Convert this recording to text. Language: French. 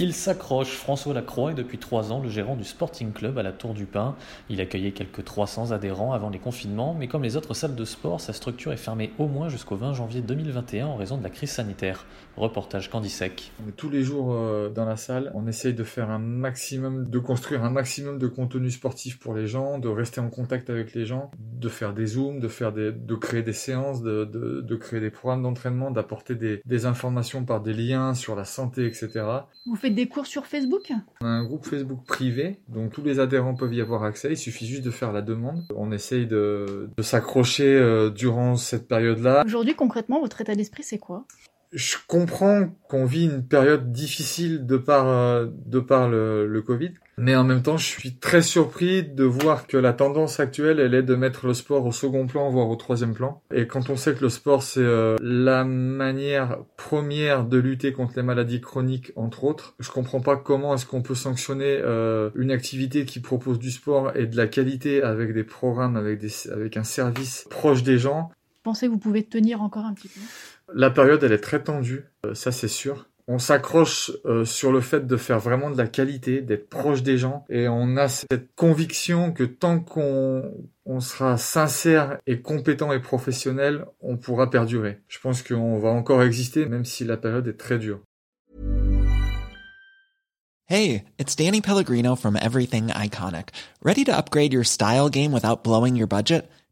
Il s'accroche. François Lacroix est depuis trois ans le gérant du Sporting Club à la Tour du Pin. Il accueillait quelques 300 adhérents avant les confinements, mais comme les autres salles de sport, sa structure est fermée au moins jusqu'au 20 janvier 2021 en raison de la crise sanitaire. Reportage Candisec. On est tous les jours euh, dans la salle, on essaye de faire un maximum, de construire un maximum de contenu sportif pour les gens, de rester en contact avec les gens, de faire des zooms, de faire des, de créer des séances, de, de, de créer des programmes d'entraînement, d'apporter des, des informations par des liens sur la santé, etc. Vous faites des cours sur Facebook? On a un groupe Facebook privé, donc tous les adhérents peuvent y avoir accès, il suffit juste de faire la demande. On essaye de, de s'accrocher euh, durant cette période-là. Aujourd'hui, concrètement, votre état d'esprit, c'est quoi? Je comprends qu'on vit une période difficile de par, euh, de par le, le Covid, mais en même temps, je suis très surpris de voir que la tendance actuelle, elle est de mettre le sport au second plan, voire au troisième plan. Et quand on sait que le sport, c'est euh, la manière première de lutter contre les maladies chroniques, entre autres, je comprends pas comment est-ce qu'on peut sanctionner euh, une activité qui propose du sport et de la qualité avec des programmes, avec, des, avec un service proche des gens. Pensez que vous pouvez tenir encore un petit peu La période, elle est très tendue, euh, ça c'est sûr on s'accroche euh, sur le fait de faire vraiment de la qualité, d'être proche des gens, et on a cette conviction que tant qu'on on sera sincère et compétent et professionnel, on pourra perdurer. Je pense qu'on va encore exister, même si la période est très dure. Hey, it's Danny Pellegrino from Everything Iconic. Ready to upgrade your style game without blowing your budget?